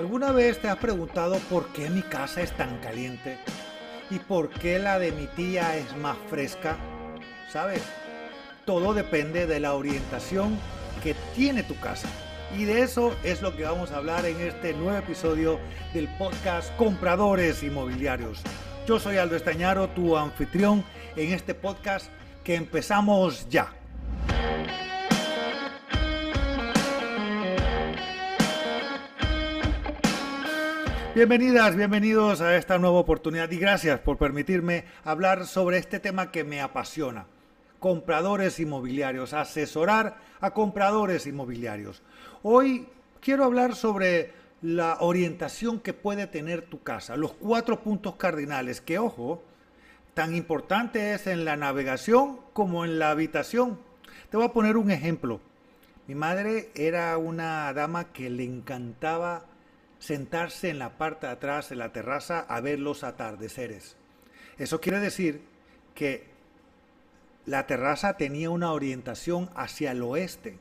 ¿Alguna vez te has preguntado por qué mi casa es tan caliente? ¿Y por qué la de mi tía es más fresca? ¿Sabes? Todo depende de la orientación que tiene tu casa. Y de eso es lo que vamos a hablar en este nuevo episodio del podcast Compradores Inmobiliarios. Yo soy Aldo Estañaro, tu anfitrión en este podcast que empezamos ya. Bienvenidas, bienvenidos a esta nueva oportunidad y gracias por permitirme hablar sobre este tema que me apasiona. Compradores inmobiliarios, asesorar a compradores inmobiliarios. Hoy quiero hablar sobre la orientación que puede tener tu casa, los cuatro puntos cardinales que, ojo, tan importante es en la navegación como en la habitación. Te voy a poner un ejemplo. Mi madre era una dama que le encantaba sentarse en la parte de atrás de la terraza a ver los atardeceres. Eso quiere decir que la terraza tenía una orientación hacia el oeste.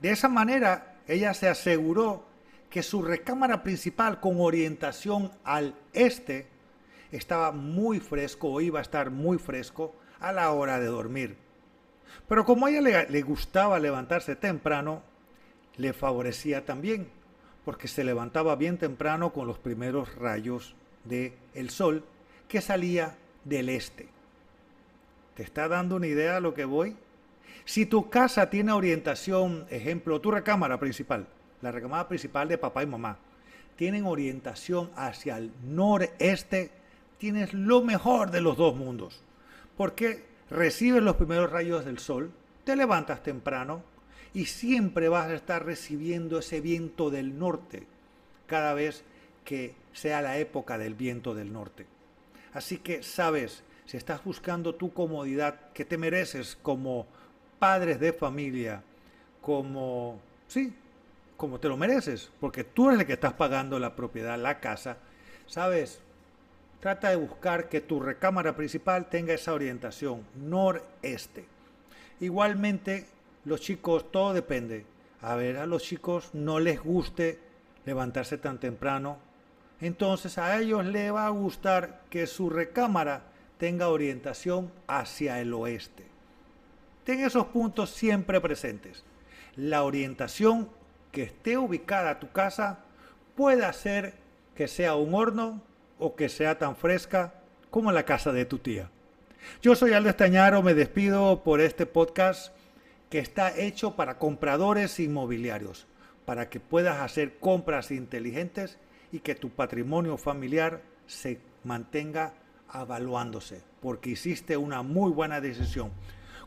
De esa manera, ella se aseguró que su recámara principal con orientación al este estaba muy fresco o iba a estar muy fresco a la hora de dormir. Pero como a ella le, le gustaba levantarse temprano, le favorecía también porque se levantaba bien temprano con los primeros rayos del el sol que salía del este. ¿Te está dando una idea de lo que voy? Si tu casa tiene orientación, ejemplo, tu recámara principal, la recámara principal de papá y mamá, tienen orientación hacia el noreste, tienes lo mejor de los dos mundos. Porque recibes los primeros rayos del sol, te levantas temprano, y siempre vas a estar recibiendo ese viento del norte cada vez que sea la época del viento del norte. Así que sabes, si estás buscando tu comodidad que te mereces como padres de familia, como, sí, como te lo mereces, porque tú eres el que estás pagando la propiedad, la casa, sabes, trata de buscar que tu recámara principal tenga esa orientación noreste. Igualmente, los chicos, todo depende. A ver, a los chicos no les guste levantarse tan temprano. Entonces a ellos les va a gustar que su recámara tenga orientación hacia el oeste. Ten esos puntos siempre presentes. La orientación que esté ubicada a tu casa puede hacer que sea un horno o que sea tan fresca como la casa de tu tía. Yo soy Aldo Estañaro, me despido por este podcast está hecho para compradores inmobiliarios, para que puedas hacer compras inteligentes y que tu patrimonio familiar se mantenga evaluándose, porque hiciste una muy buena decisión.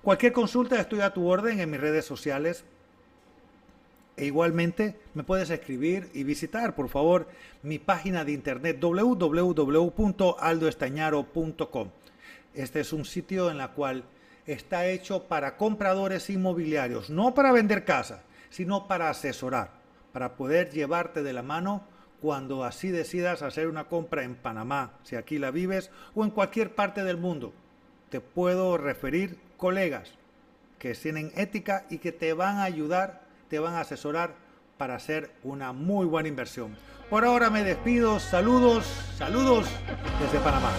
Cualquier consulta estoy a tu orden en mis redes sociales. E igualmente me puedes escribir y visitar, por favor, mi página de internet www.aldoestañaro.com. Este es un sitio en la cual está hecho para compradores inmobiliarios, no para vender casa, sino para asesorar, para poder llevarte de la mano cuando así decidas hacer una compra en Panamá, si aquí la vives, o en cualquier parte del mundo. Te puedo referir colegas que tienen ética y que te van a ayudar, te van a asesorar para hacer una muy buena inversión. Por ahora me despido, saludos, saludos desde Panamá.